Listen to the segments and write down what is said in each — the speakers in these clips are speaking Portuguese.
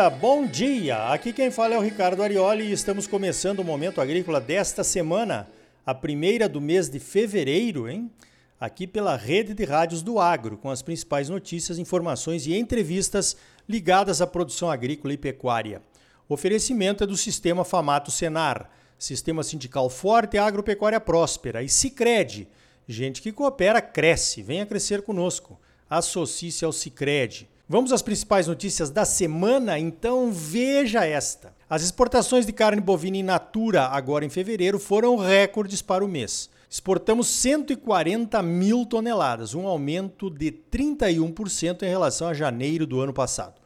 dia, bom dia! Aqui quem fala é o Ricardo Arioli e estamos começando o Momento Agrícola desta semana, a primeira do mês de fevereiro, hein? Aqui pela rede de rádios do Agro, com as principais notícias, informações e entrevistas ligadas à produção agrícola e pecuária. O oferecimento é do Sistema Famato Senar, Sistema Sindical Forte e Agropecuária Próspera, e Cicred. Gente que coopera, cresce. Venha crescer conosco. Associe-se ao Cicred. Vamos às principais notícias da semana? Então veja esta. As exportações de carne bovina in natura agora em fevereiro foram recordes para o mês. Exportamos 140 mil toneladas, um aumento de 31% em relação a janeiro do ano passado.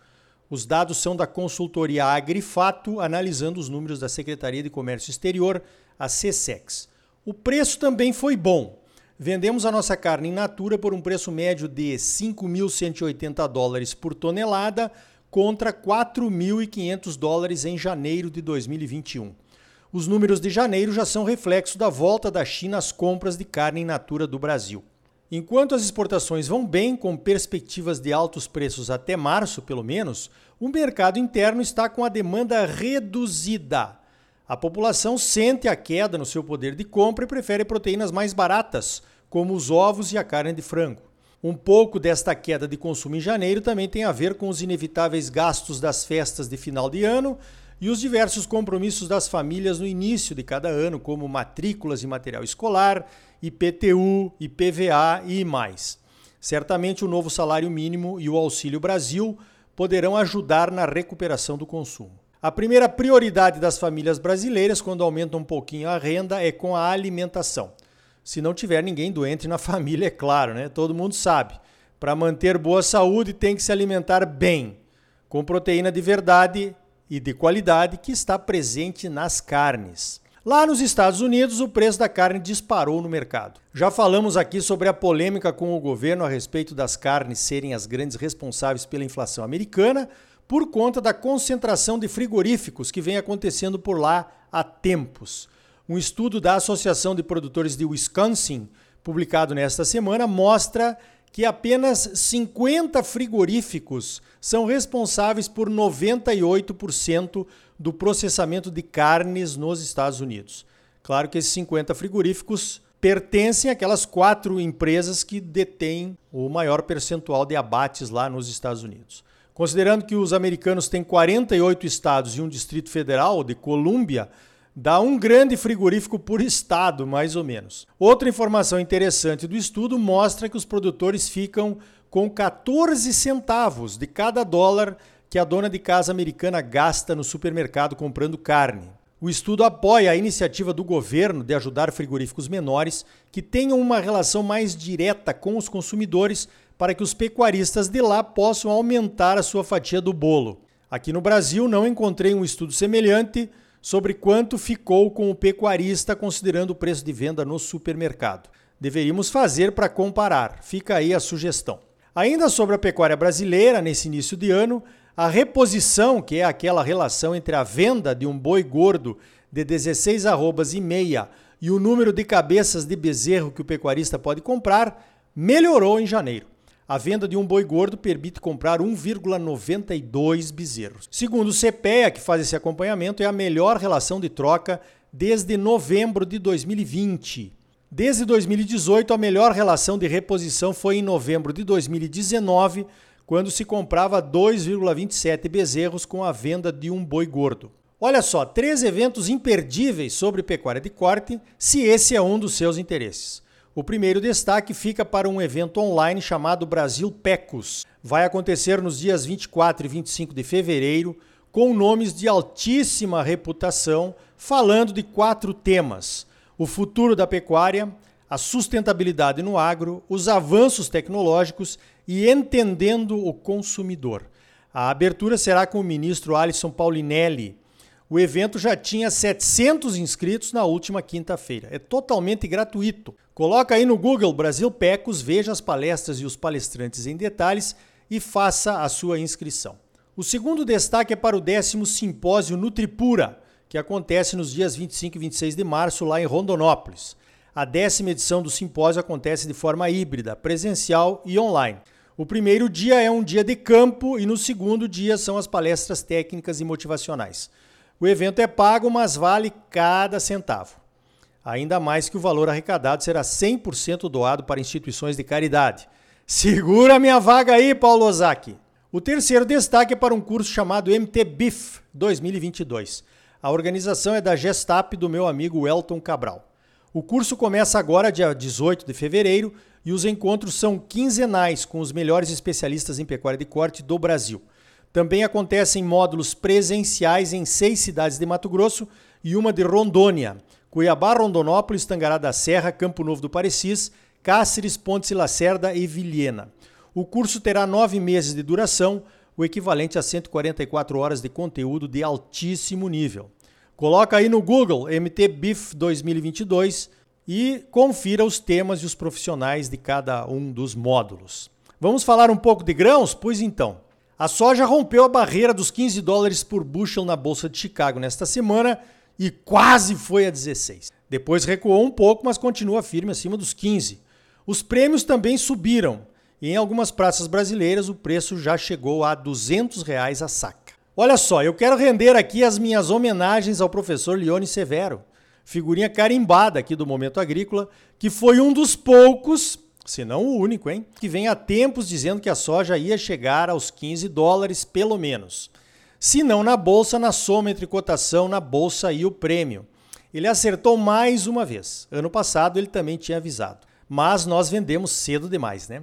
Os dados são da consultoria Agrifato, analisando os números da Secretaria de Comércio Exterior, a CSEX. O preço também foi bom. Vendemos a nossa carne in natura por um preço médio de 5.180 dólares por tonelada contra 4.500 dólares em janeiro de 2021. Os números de janeiro já são reflexo da volta da China às compras de carne in natura do Brasil. Enquanto as exportações vão bem, com perspectivas de altos preços até março, pelo menos, o mercado interno está com a demanda reduzida. A população sente a queda no seu poder de compra e prefere proteínas mais baratas, como os ovos e a carne de frango. Um pouco desta queda de consumo em janeiro também tem a ver com os inevitáveis gastos das festas de final de ano e os diversos compromissos das famílias no início de cada ano, como matrículas e material escolar, IPTU, IPVA e mais. Certamente o novo salário mínimo e o Auxílio Brasil poderão ajudar na recuperação do consumo. A primeira prioridade das famílias brasileiras, quando aumenta um pouquinho a renda, é com a alimentação. Se não tiver ninguém doente na família, é claro, né? Todo mundo sabe. Para manter boa saúde, tem que se alimentar bem, com proteína de verdade e de qualidade que está presente nas carnes. Lá nos Estados Unidos, o preço da carne disparou no mercado. Já falamos aqui sobre a polêmica com o governo a respeito das carnes serem as grandes responsáveis pela inflação americana, por conta da concentração de frigoríficos que vem acontecendo por lá há tempos. Um estudo da Associação de Produtores de Wisconsin, publicado nesta semana, mostra que apenas 50 frigoríficos são responsáveis por 98% do processamento de carnes nos Estados Unidos. Claro que esses 50 frigoríficos pertencem àquelas quatro empresas que detêm o maior percentual de abates lá nos Estados Unidos. Considerando que os americanos têm 48 estados e um distrito federal, de Colômbia, dá um grande frigorífico por estado, mais ou menos. Outra informação interessante do estudo mostra que os produtores ficam com 14 centavos de cada dólar que a dona de casa americana gasta no supermercado comprando carne. O estudo apoia a iniciativa do governo de ajudar frigoríficos menores que tenham uma relação mais direta com os consumidores para que os pecuaristas de lá possam aumentar a sua fatia do bolo. Aqui no Brasil não encontrei um estudo semelhante sobre quanto ficou com o pecuarista considerando o preço de venda no supermercado. Deveríamos fazer para comparar. Fica aí a sugestão. Ainda sobre a pecuária brasileira, nesse início de ano, a reposição, que é aquela relação entre a venda de um boi gordo de 16 arrobas e meia e o número de cabeças de bezerro que o pecuarista pode comprar, melhorou em janeiro. A venda de um boi gordo permite comprar 1,92 bezerros. Segundo o CPEA, que faz esse acompanhamento, é a melhor relação de troca desde novembro de 2020. Desde 2018, a melhor relação de reposição foi em novembro de 2019, quando se comprava 2,27 bezerros com a venda de um boi gordo. Olha só, três eventos imperdíveis sobre pecuária de corte, se esse é um dos seus interesses. O primeiro destaque fica para um evento online chamado Brasil Pecos. Vai acontecer nos dias 24 e 25 de fevereiro, com nomes de altíssima reputação, falando de quatro temas: o futuro da pecuária, a sustentabilidade no agro, os avanços tecnológicos e entendendo o consumidor. A abertura será com o ministro Alisson Paulinelli, o evento já tinha 700 inscritos na última quinta-feira. É totalmente gratuito. Coloca aí no Google Brasil Pecos, veja as palestras e os palestrantes em detalhes e faça a sua inscrição. O segundo destaque é para o décimo simpósio Nutripura, que acontece nos dias 25 e 26 de março lá em Rondonópolis. A décima edição do simpósio acontece de forma híbrida, presencial e online. O primeiro dia é um dia de campo e no segundo dia são as palestras técnicas e motivacionais. O evento é pago, mas vale cada centavo. Ainda mais que o valor arrecadado será 100% doado para instituições de caridade. Segura minha vaga aí, Paulo Ozaki. O terceiro destaque é para um curso chamado MTBIF 2022. A organização é da Gestap do meu amigo Elton Cabral. O curso começa agora, dia 18 de fevereiro, e os encontros são quinzenais com os melhores especialistas em pecuária de corte do Brasil. Também acontecem módulos presenciais em seis cidades de Mato Grosso e uma de Rondônia: Cuiabá, Rondonópolis, Tangará da Serra, Campo Novo do Parecis, Cáceres, Pontes e Lacerda e Vilhena. O curso terá nove meses de duração, o equivalente a 144 horas de conteúdo de altíssimo nível. Coloca aí no Google MT BIF 2022 e confira os temas e os profissionais de cada um dos módulos. Vamos falar um pouco de grãos? Pois então. A soja rompeu a barreira dos 15 dólares por bushel na Bolsa de Chicago nesta semana e quase foi a 16. Depois recuou um pouco, mas continua firme acima dos 15. Os prêmios também subiram e em algumas praças brasileiras o preço já chegou a 200 reais a saca. Olha só, eu quero render aqui as minhas homenagens ao professor Leone Severo figurinha carimbada aqui do Momento Agrícola, que foi um dos poucos, se não o único, hein, que vem há tempos dizendo que a soja ia chegar aos 15 dólares pelo menos. Se não na bolsa, na soma entre cotação na bolsa e o prêmio. Ele acertou mais uma vez. Ano passado ele também tinha avisado. Mas nós vendemos cedo demais, né?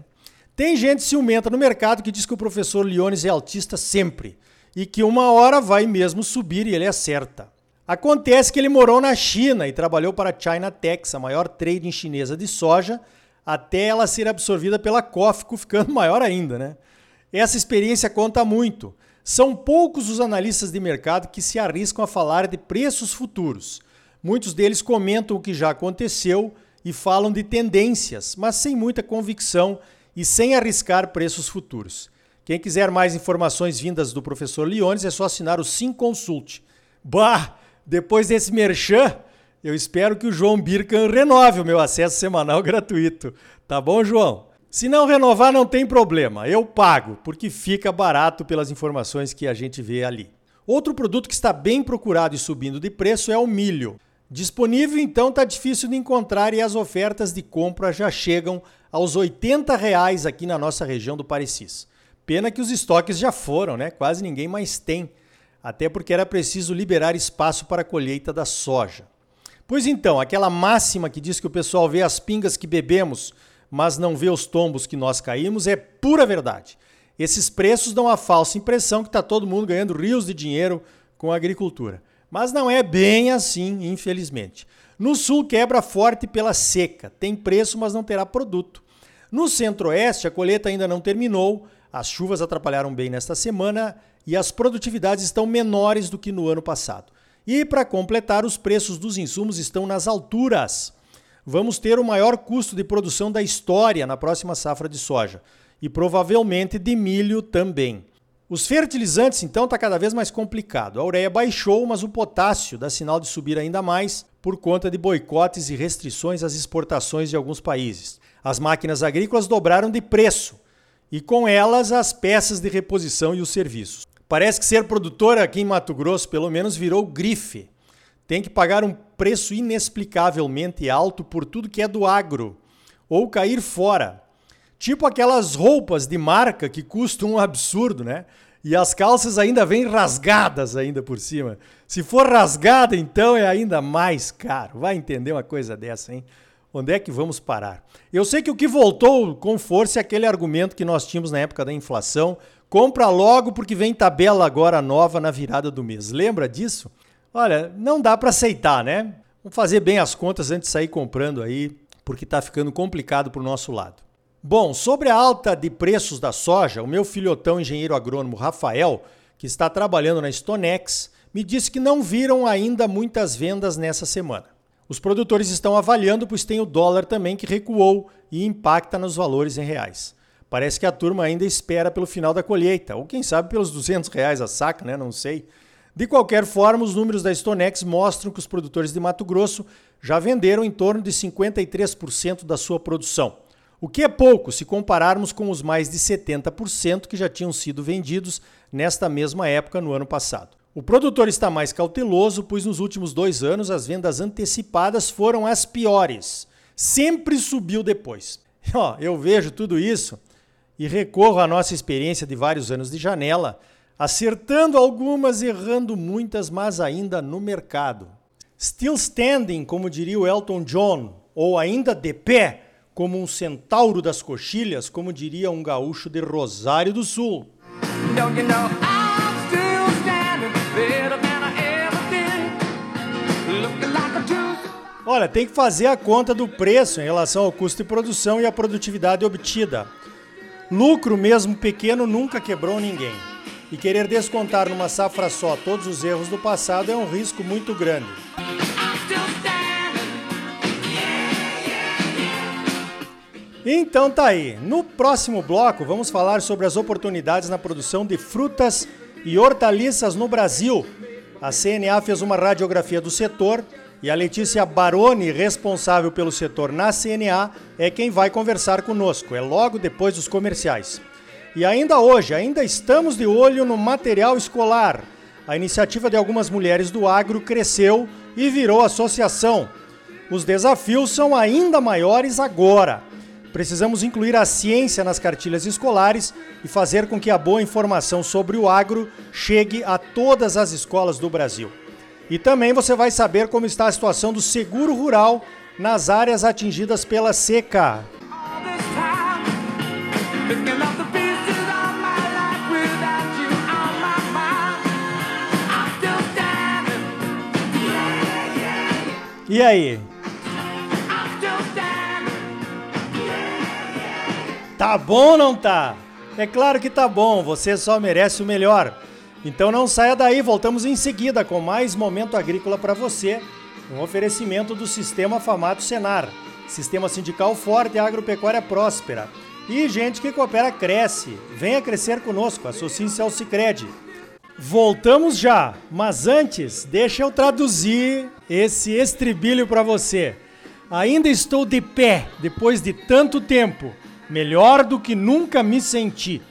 Tem gente ciumenta no mercado que diz que o professor Leones é altista sempre e que uma hora vai mesmo subir e ele acerta. Acontece que ele morou na China e trabalhou para a China Tex, a maior trading chinesa de soja, até ela ser absorvida pela Cofco, ficando maior ainda, né? Essa experiência conta muito. São poucos os analistas de mercado que se arriscam a falar de preços futuros. Muitos deles comentam o que já aconteceu e falam de tendências, mas sem muita convicção e sem arriscar preços futuros. Quem quiser mais informações vindas do professor Leones é só assinar o Sim Consult. Bah! Depois desse merchan, eu espero que o João Birkan renove o meu acesso semanal gratuito. Tá bom, João? Se não renovar, não tem problema. Eu pago, porque fica barato pelas informações que a gente vê ali. Outro produto que está bem procurado e subindo de preço é o milho. Disponível, então, está difícil de encontrar e as ofertas de compra já chegam aos 80 reais aqui na nossa região do Parecis. Pena que os estoques já foram, né? Quase ninguém mais tem até porque era preciso liberar espaço para a colheita da soja. Pois então, aquela máxima que diz que o pessoal vê as pingas que bebemos, mas não vê os tombos que nós caímos, é pura verdade. Esses preços dão a falsa impressão que está todo mundo ganhando rios de dinheiro com a agricultura. Mas não é bem assim, infelizmente. No sul quebra forte pela seca, tem preço, mas não terá produto. No centro-oeste, a colheita ainda não terminou, as chuvas atrapalharam bem nesta semana e as produtividades estão menores do que no ano passado. E para completar, os preços dos insumos estão nas alturas. Vamos ter o maior custo de produção da história na próxima safra de soja e provavelmente de milho também. Os fertilizantes, então, está cada vez mais complicado. A ureia baixou, mas o potássio dá sinal de subir ainda mais por conta de boicotes e restrições às exportações de alguns países. As máquinas agrícolas dobraram de preço e, com elas, as peças de reposição e os serviços. Parece que ser produtor aqui em Mato Grosso, pelo menos, virou grife. Tem que pagar um preço inexplicavelmente alto por tudo que é do agro, ou cair fora. Tipo aquelas roupas de marca que custam um absurdo, né? E as calças ainda vêm rasgadas ainda por cima. Se for rasgada, então é ainda mais caro. Vai entender uma coisa dessa, hein? Onde é que vamos parar? Eu sei que o que voltou com força é aquele argumento que nós tínhamos na época da inflação, Compra logo porque vem tabela agora nova na virada do mês. Lembra disso? Olha, não dá para aceitar, né? Vamos fazer bem as contas antes de sair comprando aí, porque está ficando complicado para o nosso lado. Bom, sobre a alta de preços da soja, o meu filhotão engenheiro agrônomo Rafael, que está trabalhando na Stonex, me disse que não viram ainda muitas vendas nessa semana. Os produtores estão avaliando, pois tem o dólar também que recuou e impacta nos valores em reais. Parece que a turma ainda espera pelo final da colheita, ou quem sabe pelos 200 reais a saca, né? Não sei. De qualquer forma, os números da Stonex mostram que os produtores de Mato Grosso já venderam em torno de 53% da sua produção. o que é pouco se compararmos com os mais de 70% que já tinham sido vendidos nesta mesma época no ano passado. O produtor está mais cauteloso, pois nos últimos dois anos as vendas antecipadas foram as piores. Sempre subiu depois. Ó, eu vejo tudo isso e recorro à nossa experiência de vários anos de janela, acertando algumas, errando muitas, mas ainda no mercado. Still standing, como diria o Elton John, ou ainda de pé, como um centauro das coxilhas, como diria um gaúcho de Rosário do Sul. Olha, tem que fazer a conta do preço em relação ao custo de produção e a produtividade obtida. Lucro, mesmo pequeno, nunca quebrou ninguém. E querer descontar numa safra só todos os erros do passado é um risco muito grande. Então tá aí. No próximo bloco vamos falar sobre as oportunidades na produção de frutas e hortaliças no Brasil. A CNA fez uma radiografia do setor e a Letícia Baroni, responsável pelo setor na CNA, é quem vai conversar conosco. É logo depois dos comerciais. E ainda hoje, ainda estamos de olho no material escolar. A iniciativa de algumas mulheres do agro cresceu e virou associação. Os desafios são ainda maiores agora. Precisamos incluir a ciência nas cartilhas escolares e fazer com que a boa informação sobre o agro chegue a todas as escolas do Brasil. E também você vai saber como está a situação do seguro rural nas áreas atingidas pela seca. E aí, Tá bom ou não tá? É claro que tá bom, você só merece o melhor. Então não saia daí, voltamos em seguida com mais momento agrícola para você, um oferecimento do Sistema Famato Senar, Sistema Sindical Forte e Agropecuária Próspera. E gente que coopera cresce. Venha crescer conosco, associe-se ao Cicred. Voltamos já, mas antes, deixa eu traduzir esse estribilho para você. Ainda estou de pé depois de tanto tempo melhor do que nunca me senti,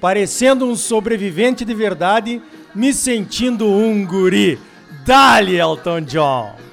parecendo um sobrevivente de verdade, me sentindo um guri. Dali, Elton John!